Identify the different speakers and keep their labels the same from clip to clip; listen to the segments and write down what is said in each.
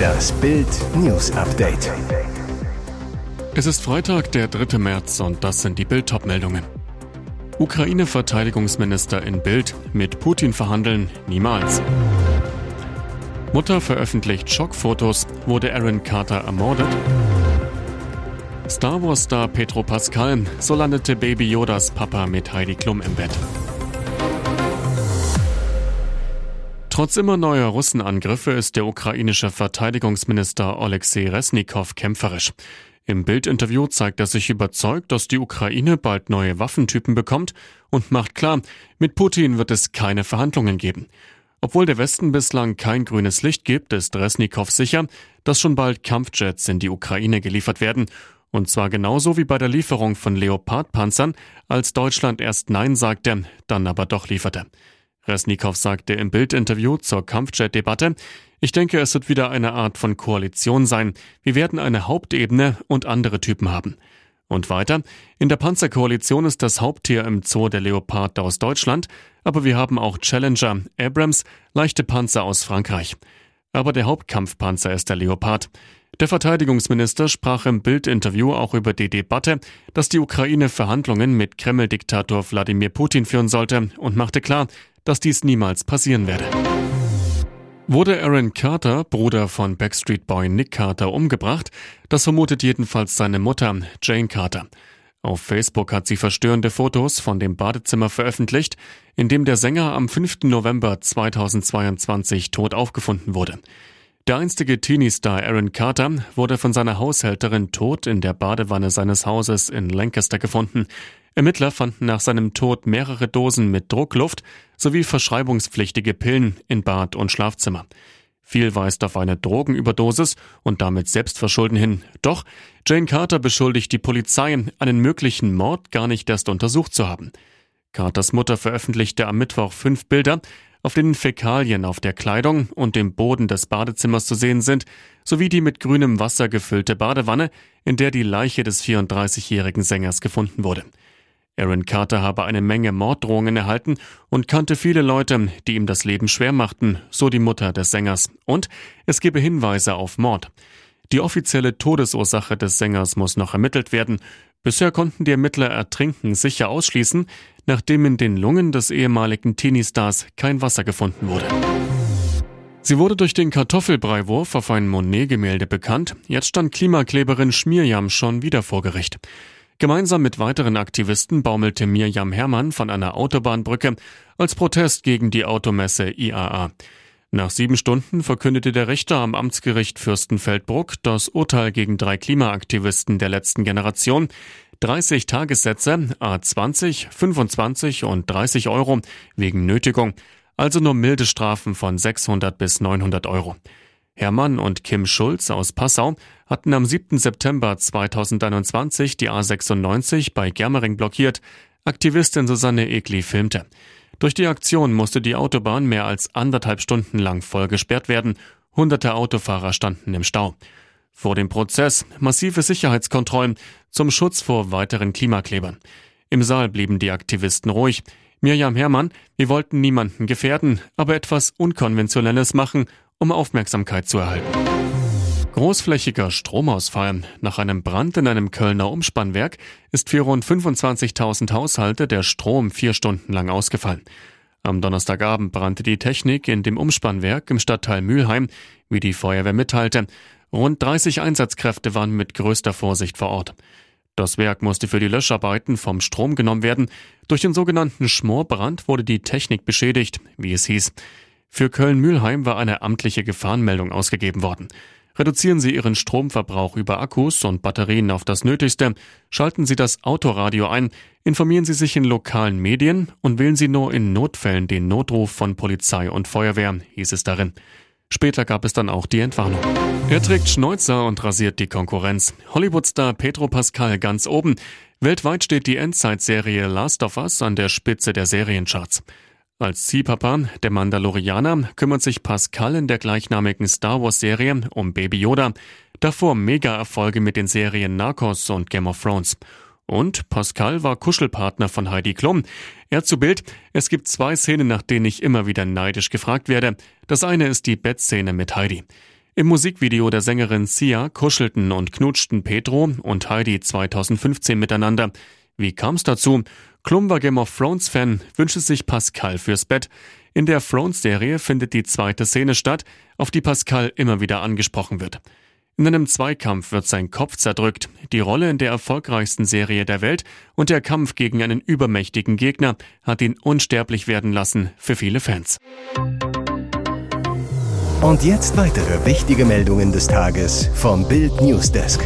Speaker 1: Das Bild News Update.
Speaker 2: Es ist Freitag, der 3. März und das sind die Bild meldungen Ukraine-Verteidigungsminister in Bild mit Putin verhandeln niemals. Mutter veröffentlicht Schockfotos, wurde Aaron Carter ermordet? Star Wars-Star Petro Pascal, so landete Baby Yodas Papa mit Heidi Klum im Bett. Trotz immer neuer Russenangriffe ist der ukrainische Verteidigungsminister Alexei Resnikow kämpferisch. Im Bildinterview zeigt er sich überzeugt, dass die Ukraine bald neue Waffentypen bekommt und macht klar, mit Putin wird es keine Verhandlungen geben. Obwohl der Westen bislang kein grünes Licht gibt, ist Resnikow sicher, dass schon bald Kampfjets in die Ukraine geliefert werden. Und zwar genauso wie bei der Lieferung von Leopardpanzern, als Deutschland erst Nein sagte, dann aber doch lieferte. Resnikow sagte im Bildinterview zur Kampfjet-Debatte, ich denke, es wird wieder eine Art von Koalition sein. Wir werden eine Hauptebene und andere Typen haben. Und weiter, in der Panzerkoalition ist das Haupttier im Zoo der Leopard aus Deutschland, aber wir haben auch Challenger, Abrams, leichte Panzer aus Frankreich. Aber der Hauptkampfpanzer ist der Leopard. Der Verteidigungsminister sprach im Bildinterview auch über die Debatte, dass die Ukraine Verhandlungen mit Kreml-Diktator Wladimir Putin führen sollte und machte klar, dass dies niemals passieren werde. Wurde Aaron Carter, Bruder von Backstreet Boy Nick Carter, umgebracht? Das vermutet jedenfalls seine Mutter, Jane Carter. Auf Facebook hat sie verstörende Fotos von dem Badezimmer veröffentlicht, in dem der Sänger am 5. November 2022 tot aufgefunden wurde. Der einstige Teenie-Star Aaron Carter wurde von seiner Haushälterin tot in der Badewanne seines Hauses in Lancaster gefunden. Ermittler fanden nach seinem Tod mehrere Dosen mit Druckluft sowie verschreibungspflichtige Pillen in Bad und Schlafzimmer. Viel weist auf eine Drogenüberdosis und damit Selbstverschulden hin. Doch Jane Carter beschuldigt die Polizei, einen möglichen Mord gar nicht erst untersucht zu haben. Carters Mutter veröffentlichte am Mittwoch fünf Bilder, auf denen Fäkalien auf der Kleidung und dem Boden des Badezimmers zu sehen sind, sowie die mit grünem Wasser gefüllte Badewanne, in der die Leiche des 34-jährigen Sängers gefunden wurde. Aaron Carter habe eine Menge Morddrohungen erhalten und kannte viele Leute, die ihm das Leben schwer machten, so die Mutter des Sängers. Und es gebe Hinweise auf Mord. Die offizielle Todesursache des Sängers muss noch ermittelt werden. Bisher konnten die Ermittler Ertrinken sicher ausschließen, nachdem in den Lungen des ehemaligen Teenie-Stars kein Wasser gefunden wurde. Sie wurde durch den Kartoffelbreiwurf auf ein Monet-Gemälde bekannt. Jetzt stand Klimakleberin Schmierjam schon wieder vor Gericht. Gemeinsam mit weiteren Aktivisten baumelte Mirjam Herrmann von einer Autobahnbrücke als Protest gegen die Automesse IAA. Nach sieben Stunden verkündete der Richter am Amtsgericht Fürstenfeldbruck das Urteil gegen drei Klimaaktivisten der letzten Generation. 30 Tagessätze, A20, 25 und 30 Euro wegen Nötigung, also nur milde Strafen von 600 bis 900 Euro. Hermann und Kim Schulz aus Passau hatten am 7. September 2021 die A96 bei Germering blockiert. Aktivistin Susanne Egli filmte. Durch die Aktion musste die Autobahn mehr als anderthalb Stunden lang voll gesperrt werden. Hunderte Autofahrer standen im Stau. Vor dem Prozess massive Sicherheitskontrollen zum Schutz vor weiteren Klimaklebern. Im Saal blieben die Aktivisten ruhig. Mirjam Herrmann, wir wollten niemanden gefährden, aber etwas Unkonventionelles machen um Aufmerksamkeit zu erhalten. Großflächiger Stromausfall. Nach einem Brand in einem Kölner Umspannwerk ist für rund 25.000 Haushalte der Strom vier Stunden lang ausgefallen. Am Donnerstagabend brannte die Technik in dem Umspannwerk im Stadtteil Mülheim, wie die Feuerwehr mitteilte. Rund 30 Einsatzkräfte waren mit größter Vorsicht vor Ort. Das Werk musste für die Löscharbeiten vom Strom genommen werden. Durch den sogenannten Schmorbrand wurde die Technik beschädigt, wie es hieß. Für Köln-Mülheim war eine amtliche Gefahrenmeldung ausgegeben worden. Reduzieren Sie Ihren Stromverbrauch über Akkus und Batterien auf das Nötigste, schalten Sie das Autoradio ein, informieren Sie sich in lokalen Medien und wählen Sie nur in Notfällen den Notruf von Polizei und Feuerwehr, hieß es darin. Später gab es dann auch die Entwarnung. Er trägt Schnäuzer und rasiert die Konkurrenz. Hollywoodstar Pedro Pascal ganz oben. Weltweit steht die Endzeitserie Last of Us an der Spitze der Seriencharts. Als Ziehpapa, der Mandalorianer, kümmert sich Pascal in der gleichnamigen Star Wars-Serie um Baby Yoda. Davor Mega-Erfolge mit den Serien Narcos und Game of Thrones. Und Pascal war Kuschelpartner von Heidi Klum. Er zu Bild, es gibt zwei Szenen, nach denen ich immer wieder neidisch gefragt werde. Das eine ist die Bettszene mit Heidi. Im Musikvideo der Sängerin Sia kuschelten und knutschten Pedro und Heidi 2015 miteinander. Wie kam es dazu? Klum war Game of Thrones Fan, wünschte sich Pascal fürs Bett. In der Thrones-Serie findet die zweite Szene statt, auf die Pascal immer wieder angesprochen wird. In einem Zweikampf wird sein Kopf zerdrückt, die Rolle in der erfolgreichsten Serie der Welt und der Kampf gegen einen übermächtigen Gegner hat ihn unsterblich werden lassen für viele Fans.
Speaker 1: Und jetzt weitere wichtige Meldungen des Tages vom Bild Newsdesk.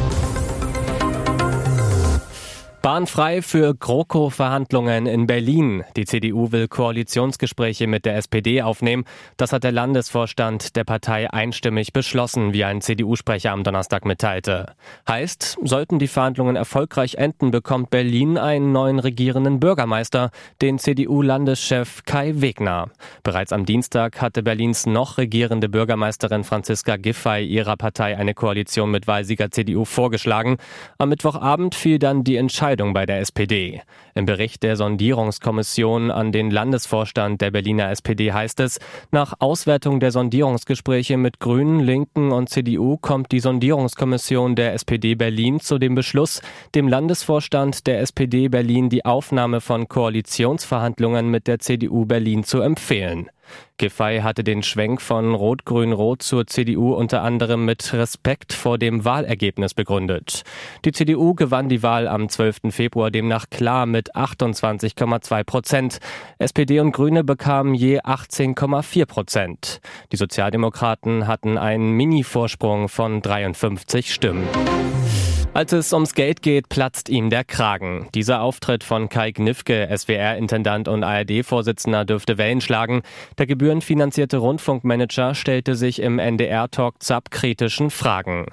Speaker 3: Bahnfrei für GroKo-Verhandlungen in Berlin. Die CDU will Koalitionsgespräche mit der SPD aufnehmen. Das hat der Landesvorstand der Partei einstimmig beschlossen, wie ein CDU-Sprecher am Donnerstag mitteilte. Heißt, sollten die Verhandlungen erfolgreich enden, bekommt Berlin einen neuen regierenden Bürgermeister, den CDU-Landeschef Kai Wegner. Bereits am Dienstag hatte Berlins noch regierende Bürgermeisterin Franziska Giffey ihrer Partei eine Koalition mit Wahlsieger CDU vorgeschlagen. Am Mittwochabend fiel dann die Entscheidung Entscheidung bei der SPD. Im Bericht der Sondierungskommission an den Landesvorstand der Berliner SPD heißt es, nach Auswertung der Sondierungsgespräche mit Grünen, Linken und CDU kommt die Sondierungskommission der SPD Berlin zu dem Beschluss, dem Landesvorstand der SPD Berlin die Aufnahme von Koalitionsverhandlungen mit der CDU Berlin zu empfehlen. Giffey hatte den Schwenk von Rot-Grün-Rot zur CDU unter anderem mit Respekt vor dem Wahlergebnis begründet. Die CDU gewann die Wahl am 12. Februar demnach klar mit 28,2 Prozent. SPD und Grüne bekamen je 18,4 Prozent. Die Sozialdemokraten hatten einen Mini-Vorsprung von 53 Stimmen. Als es ums Geld geht, platzt ihm der Kragen. Dieser Auftritt von Kai Gnifke, SWR-Intendant und ARD-Vorsitzender, dürfte Wellen schlagen. Der gebührenfinanzierte Rundfunkmanager stellte sich im NDR-Talk ZAP kritischen Fragen.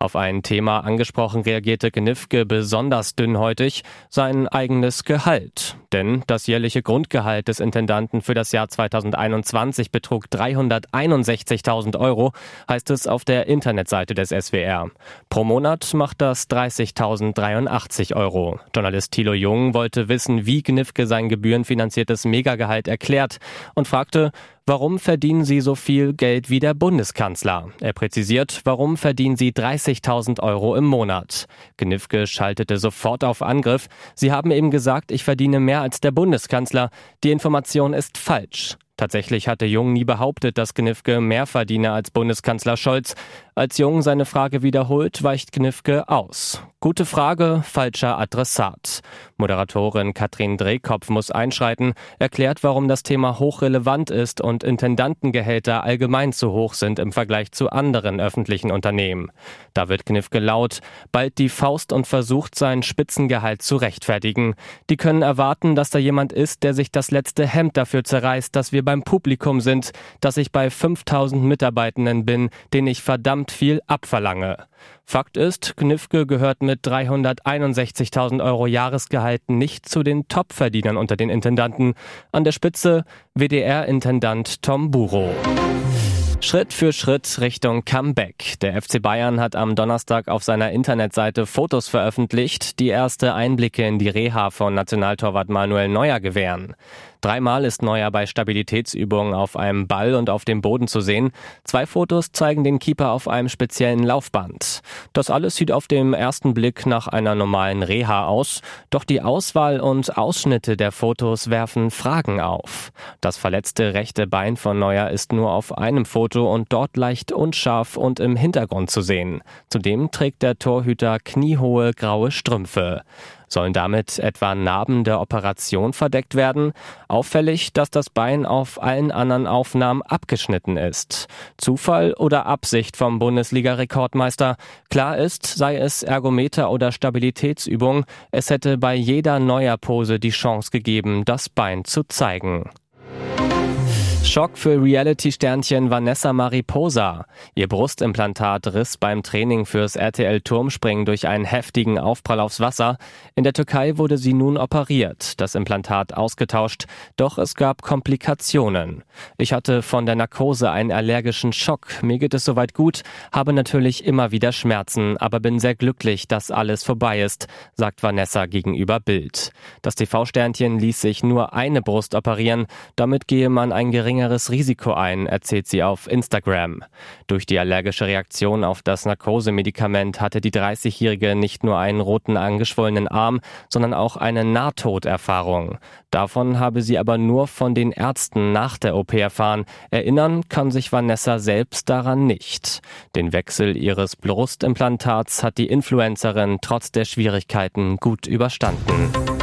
Speaker 3: Auf ein Thema angesprochen reagierte Gnifke besonders dünnhäutig, sein eigenes Gehalt. Denn das jährliche Grundgehalt des Intendanten für das Jahr 2021 betrug 361.000 Euro, heißt es auf der Internetseite des SWR. Pro Monat macht das 30.083 Euro. Journalist Thilo Jung wollte wissen, wie Gnifke sein gebührenfinanziertes Megagehalt erklärt und fragte, Warum verdienen Sie so viel Geld wie der Bundeskanzler? Er präzisiert, warum verdienen Sie 30.000 Euro im Monat? Gnifke schaltete sofort auf Angriff. Sie haben eben gesagt, ich verdiene mehr als der Bundeskanzler. Die Information ist falsch. Tatsächlich hatte Jung nie behauptet, dass Gnifke mehr verdiene als Bundeskanzler Scholz. Als Jung seine Frage wiederholt, weicht Gnifke aus. Gute Frage, falscher Adressat. Moderatorin Katrin Drehkopf muss einschreiten, erklärt, warum das Thema hochrelevant ist und Intendantengehälter allgemein zu hoch sind im Vergleich zu anderen öffentlichen Unternehmen. Da wird Gnifke laut, bald die Faust und versucht, sein Spitzengehalt zu rechtfertigen. Die können erwarten, dass da jemand ist, der sich das letzte Hemd dafür zerreißt, dass wir beim Publikum sind, dass ich bei 5000 Mitarbeitenden bin, denen ich verdammt viel abverlange. Fakt ist, Knifke gehört mit 361.000 Euro Jahresgehalt nicht zu den Topverdienern unter den Intendanten. An der Spitze WDR-Intendant Tom Buro. Schritt für Schritt Richtung Comeback. Der FC Bayern hat am Donnerstag auf seiner Internetseite Fotos veröffentlicht, die erste Einblicke in die Reha von Nationaltorwart Manuel Neuer gewähren. Dreimal ist Neuer bei Stabilitätsübungen auf einem Ball und auf dem Boden zu sehen. Zwei Fotos zeigen den Keeper auf einem speziellen Laufband. Das alles sieht auf dem ersten Blick nach einer normalen Reha aus, doch die Auswahl und Ausschnitte der Fotos werfen Fragen auf. Das verletzte rechte Bein von Neuer ist nur auf einem Foto und dort leicht unscharf und im Hintergrund zu sehen. Zudem trägt der Torhüter kniehohe graue Strümpfe. Sollen damit etwa Narben der Operation verdeckt werden? Auffällig, dass das Bein auf allen anderen Aufnahmen abgeschnitten ist. Zufall oder Absicht vom Bundesliga-Rekordmeister? Klar ist, sei es Ergometer oder Stabilitätsübung, es hätte bei jeder neuer Pose die Chance gegeben, das Bein zu zeigen. Schock für Reality-Sternchen Vanessa Mariposa. Ihr Brustimplantat riss beim Training fürs RTL-Turmspringen durch einen heftigen Aufprall aufs Wasser. In der Türkei wurde sie nun operiert, das Implantat ausgetauscht, doch es gab Komplikationen. Ich hatte von der Narkose einen allergischen Schock. Mir geht es soweit gut, habe natürlich immer wieder Schmerzen, aber bin sehr glücklich, dass alles vorbei ist, sagt Vanessa gegenüber Bild. Das TV-Sternchen ließ sich nur eine Brust operieren, damit gehe man ein geringes geringeres Risiko ein, erzählt sie auf Instagram. Durch die allergische Reaktion auf das Narkosemedikament hatte die 30-Jährige nicht nur einen roten angeschwollenen Arm, sondern auch eine Nahtoderfahrung. Davon habe sie aber nur von den Ärzten nach der OP erfahren. Erinnern kann sich Vanessa selbst daran nicht. Den Wechsel ihres Brustimplantats hat die Influencerin trotz der Schwierigkeiten gut überstanden.